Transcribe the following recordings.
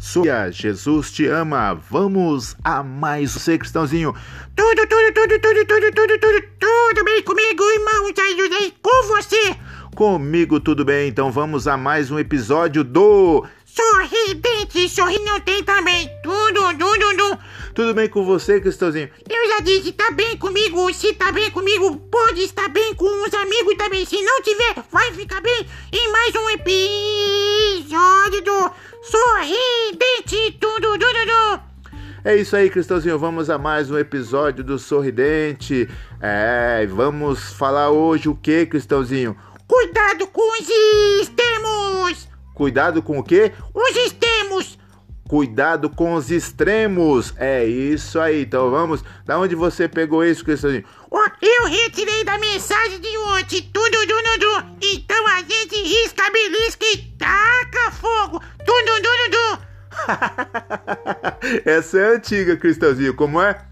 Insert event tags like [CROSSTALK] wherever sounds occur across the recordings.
Sua Jesus te ama. Vamos a mais você, cristãozinho. Tudo, tudo, tudo, tudo, tudo, tudo, tudo, tudo bem comigo, irmão Jair, com você. Comigo tudo bem, então vamos a mais um episódio do Sorridente, sorri não tem também. Tudo, tudo, tudo. Tudo bem com você, Cristãozinho? Eu já disse, tá bem comigo. Se tá bem comigo, pode estar bem com os amigos também. Se não tiver, vai ficar bem em mais um episódio do Sorridente, tudo, tudo, tudo. É isso aí, Cristãozinho. Vamos a mais um episódio do Sorridente. É, vamos falar hoje o que, Cristãozinho? Cuidado com os extremos! Cuidado com o quê? Os extremos! Cuidado com os extremos. É isso aí. Então vamos. Da onde você pegou isso, Cristãozinho? Eu retirei da mensagem de ontem, tudo, tudo. [LAUGHS] Essa é antiga, Cristãozinho. Como é?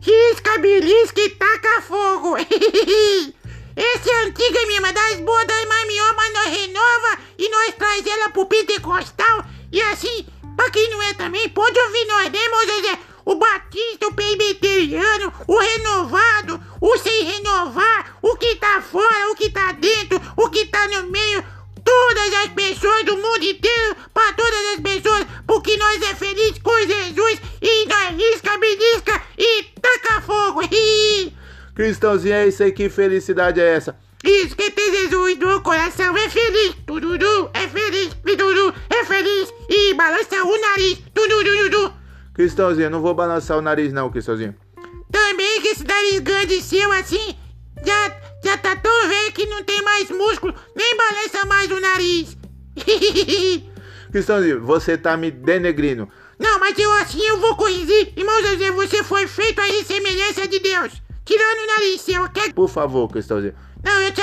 Risca, belisca e taca fogo. [LAUGHS] Essa é antiga mesmo, das boas das mamiomas nós renova e nós traz ela pro pentecostal. E assim, pra quem não é também, pode ouvir nós, né, Moisés? O Batista, o presbiteriano, o renovado, o sem renovar, o que tá fora, o que tá dentro, o que tá no meio, todas as pessoas do mundo inteiro, para todas as pessoas, porque nós é feliz com Jesus e nós risca, belisca e taca fogo. [LAUGHS] Cristãozinho, é isso aí. Que felicidade é essa? Isso que tem Jesus no coração é feliz, tudo é feliz, tudo é feliz e balança o nariz, tudo. Cristãozinho, não vou balançar o nariz não, Cristãozinho. Também que esse nariz grande seu assim, já tá tão velho que não tem mais músculo, nem balança mais o nariz. [LAUGHS] Cristãozinho, você tá me denegrindo. Não, mas eu assim eu vou corrigir. Irmão José, você foi feito aí em semelhança de Deus. Tirando o nariz seu, ok? Por favor, Cristãozinho. Não, eu te...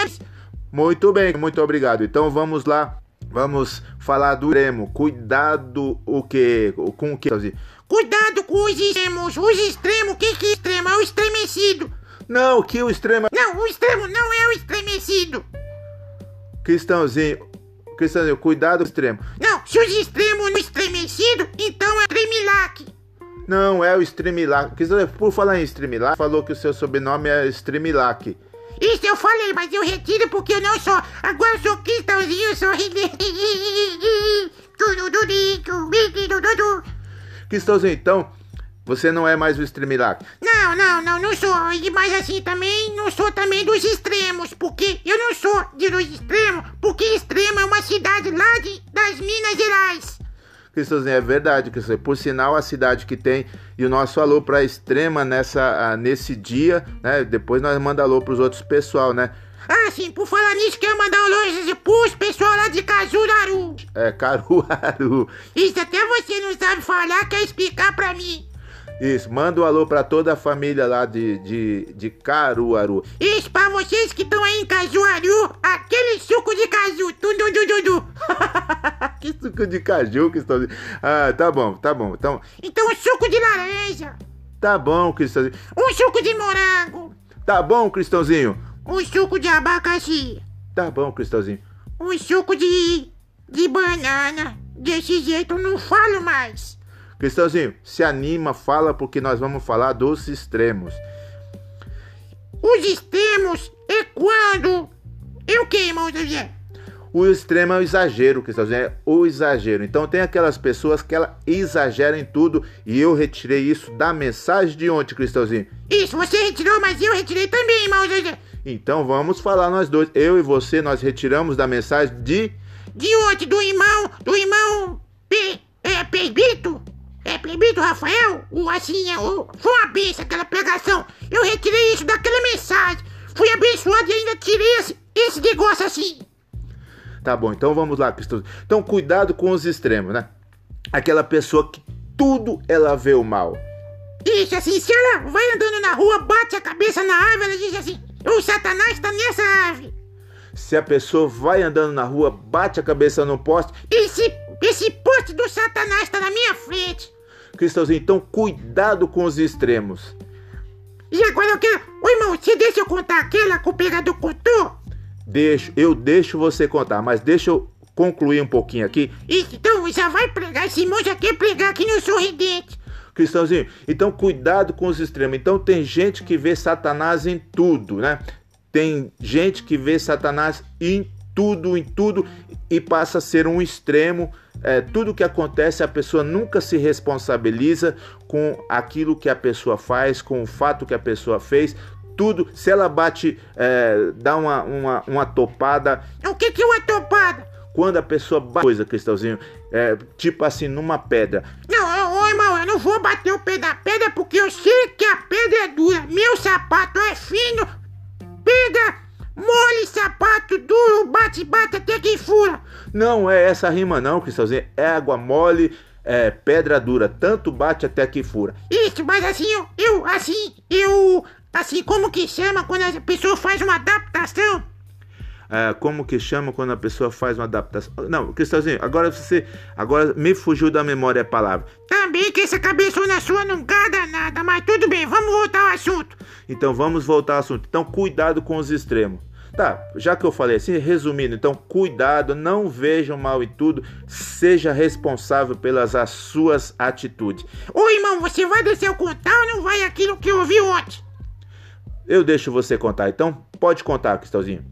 Muito bem, muito obrigado. Então vamos lá. Vamos falar do extremo. Cuidado o que? Com o que? Cuidado com os extremos. Os extremos, o que que é extremo? É o estremecido. Não, que o extremo... Não, o extremo não é o estremecido. Cristãozinho, Cristãozinho, cuidado com o extremo. Não, se os extremos não é estremecido, então é tremilac. Não, é o Streamilac. Cristãozinho, por falar em Streamilac, falou que o seu sobrenome é Streamilac. Isso eu falei, mas eu retiro porque eu não sou. Agora eu sou cristãozinho, sorridente. [LAUGHS] Cristãozinho, então, você não é mais o Streamilac. Não, não, não, não sou. E mais assim também, não sou também dos extremos, porque eu não sou de dos extremos, porque extremo é uma cidade lá de, das Minas Gerais. Cristãozinho, é verdade, Cristãozinho. Por sinal, a cidade que tem e o nosso alô para Extrema nessa, nesse dia, né? Depois nós manda alô pros outros pessoal, né? Ah, sim, por falar nisso, quero mandar um alô pros pessoal lá de Cajuraru. É, Caruaru. Isso até você não sabe falar, quer explicar pra mim. Isso, manda um alô pra toda a família lá de, de, de Caruaru. Isso, pra vocês que estão aí em Cajuaru, aquele suco de caju, tudo, tudo, tudo. que suco de caju que estão. Ah, tá bom, tá bom. Então, Então, suco de laranja, tá bom, Cristãozinho. um suco de morango, Tá bom, Cristãozinho. um suco de abacaxi, Tá bom, Cristãozinho. um suco de, de banana. Desse jeito eu não falo mais. Cristãozinho, se anima, fala porque nós vamos falar dos extremos. Os extremos é quando... Eu que, irmão José? O extremo é o exagero, Cristãozinho, é o exagero. Então tem aquelas pessoas que ela exageram em tudo e eu retirei isso da mensagem de ontem, Cristãozinho. Isso, você retirou, mas eu retirei também, irmão José. Então vamos falar nós dois. Eu e você, nós retiramos da mensagem de. De ontem, do irmão, do irmão Pe, é, Pebito, é Pebito Rafael, o assim, é, o, foi uma benção aquela pregação. Eu retirei isso daquela mensagem. Fui abençoado e ainda tirei esse, esse negócio assim. Tá bom, então vamos lá, Cristãozinho. Então cuidado com os extremos, né? Aquela pessoa que tudo ela vê o mal. Isso, assim, se ela vai andando na rua, bate a cabeça na árvore, ela diz assim, o satanás tá nessa árvore. Se a pessoa vai andando na rua, bate a cabeça no poste. Esse, esse poste do satanás tá na minha frente. Cristãozinho, então cuidado com os extremos. E agora eu quero... Ô, irmão, você deixa eu contar aquela que o pegador contou? Deixo, eu deixo você contar, mas deixa eu concluir um pouquinho aqui. Então já vai pregar, esse irmão já quer pregar aqui no sorridente. Cristãozinho, então cuidado com os extremos. Então tem gente que vê Satanás em tudo, né? Tem gente que vê Satanás em tudo, em tudo, e passa a ser um extremo. É, tudo que acontece, a pessoa nunca se responsabiliza com aquilo que a pessoa faz, com o fato que a pessoa fez. Tudo, se ela bate, é, dá uma, uma, uma topada. O que, que é uma topada? Quando a pessoa bate coisa, Cristãozinho, é, tipo assim, numa pedra. Não, ô irmão, eu não vou bater o pé da pedra porque eu sei que a pedra é dura. Meu sapato é fino, pega, mole, sapato duro, bate, bate até que fura. Não é essa rima não, Cristãozinho. É água mole, é pedra dura. Tanto bate até que fura. Isso, mas assim, eu, eu assim, eu, assim, como que chama quando a pessoa faz uma adaptação? É, como que chama quando a pessoa faz uma adaptação? Não, Cristãozinho, agora você, agora me fugiu da memória a palavra. Também que essa cabeçona sua não gada nada, mas tudo bem, vamos voltar ao assunto. Então vamos voltar ao assunto. Então cuidado com os extremos. Tá, já que eu falei assim, resumindo, então cuidado, não vejam mal em tudo, seja responsável pelas as suas atitudes. Ô irmão, você vai descer o contar ou não vai aquilo que eu ouvi ontem? Eu deixo você contar, então pode contar, Cristãozinho.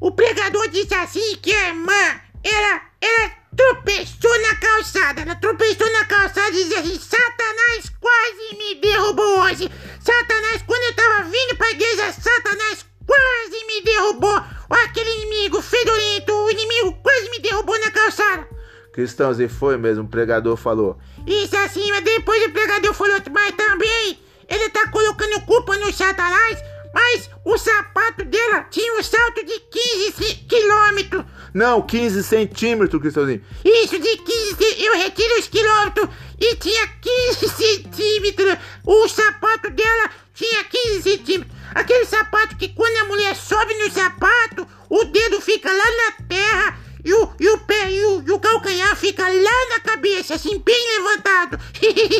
O pregador disse assim que a irmã, ela, ela tropeçou na calçada. Ela tropeçou na calçada e disse assim, Satanás quase me derrubou hoje. Satanás, quando eu tava vindo pra igreja, Satanás quase me derrubou. Aquele inimigo fedorento, o inimigo quase me derrubou na calçada. Cristãozinho, foi mesmo, o pregador falou. Isso assim, mas depois o pregador falou, mas também ele tá colocando culpa no Satanás mas o sapato dela tinha um salto de 15 quilômetros. Não, 15 centímetros, Cristãozinho. Isso, de 15 eu retiro os quilômetros e tinha 15 centímetros. O sapato dela tinha 15 centímetros. Aquele sapato que quando a mulher sobe no sapato, o dedo fica lá na terra e o, e o pé e o, e o calcanhar fica lá na cabeça, assim, bem levantado.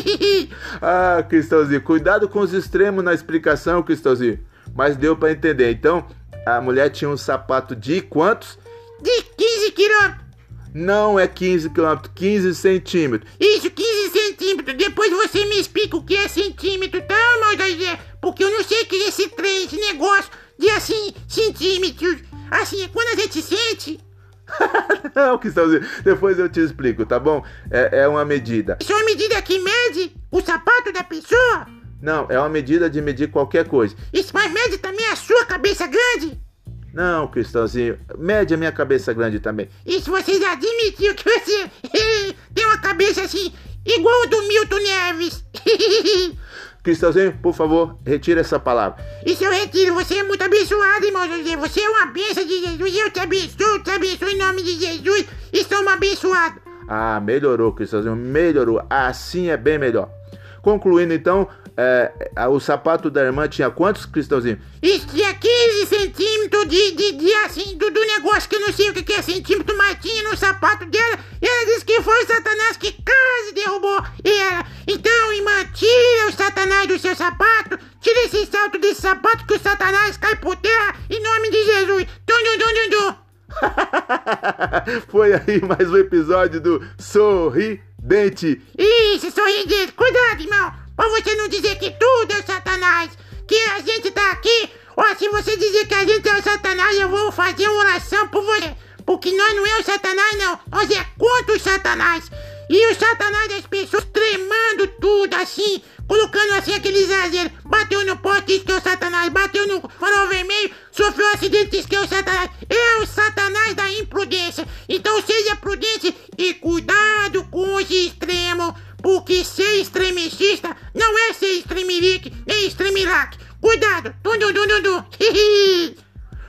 [LAUGHS] ah, Cristãozinho, cuidado com os extremos na explicação, Cristãozinho mas deu para entender. Então, a mulher tinha um sapato de quantos? De 15 quilômetros. Não é 15 quilômetros, 15 centímetros. Isso, 15 centímetros. Depois você me explica o que é centímetro, tá, irmão José? Porque eu não sei o que é esse trem, esse negócio de assim, centímetros. Assim, é quando a gente sente. [LAUGHS] não, que Depois eu te explico, tá bom? É, é uma medida. Isso é uma medida que mede o sapato da pessoa? Não, é uma medida de medir qualquer coisa. Isso, mas mede também a sua cabeça grande? Não, Cristãozinho, mede a minha cabeça grande também. Isso você já admitiu que você [LAUGHS] tem uma cabeça assim, igual a do Milton Neves. [LAUGHS] Cristãozinho, por favor, retire essa palavra. Isso eu retiro, você é muito abençoado, irmão José. Você é uma bênção de Jesus. Eu te abençoo, te abençoo em nome de Jesus e uma abençoado. Ah, melhorou, Cristãozinho, melhorou. Assim é bem melhor. Concluindo então, é, o sapato da irmã tinha quantos, Cristãozinho? Isso tinha 15 centímetros de, de, de assim, do, do, negócio que eu não sei o que, que é centímetro, mas tinha no sapato dela. E ela disse que foi o Satanás que quase derrubou ela. Então, irmã, tira o Satanás do seu sapato, tira esse salto desse sapato que o Satanás cai por terra em nome de Jesus. Dum, dum, dum, dum, dum. [LAUGHS] Foi aí mais um episódio do Sorridente. Isso, sorridente. Cuidado, irmão. Pra você não dizer que tudo é Satanás. Que a gente tá aqui. Ó, se você dizer que a gente é o Satanás, eu vou fazer oração por você. Porque nós não é o Satanás, não. Nós é contra o Satanás. E o Satanás das pessoas tremando tudo assim, colocando assim aquele exagero. Bateu no poste, isso que é o Satanás. Bateu no farol vermelho, sofreu um acidente, isso que é o Satanás. É o Satanás da imprudência. Então seja prudente e cuidado com os extremos. Porque ser extremista não é ser extremirique nem extremiraque. Cuidado! Dum, dum, dum, dum,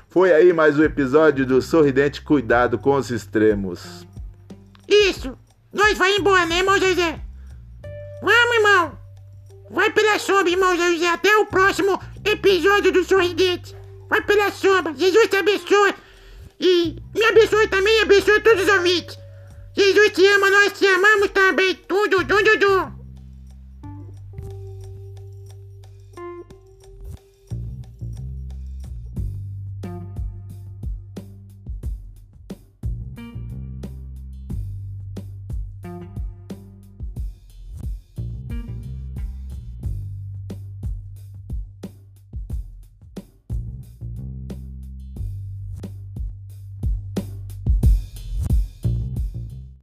Foi aí mais um episódio do Sorridente Cuidado com os Extremos. Isso! Nós vai embora, né, irmão José? Vamos, irmão! Vai pela sombra, irmão José. Até o próximo episódio do Sorridente. Vai pela sombra. Jesus te abençoe. E me abençoe também abençoe todos os ouvintes. Jesus te ama, nós te amamos também. Tudo, tudo, tudo.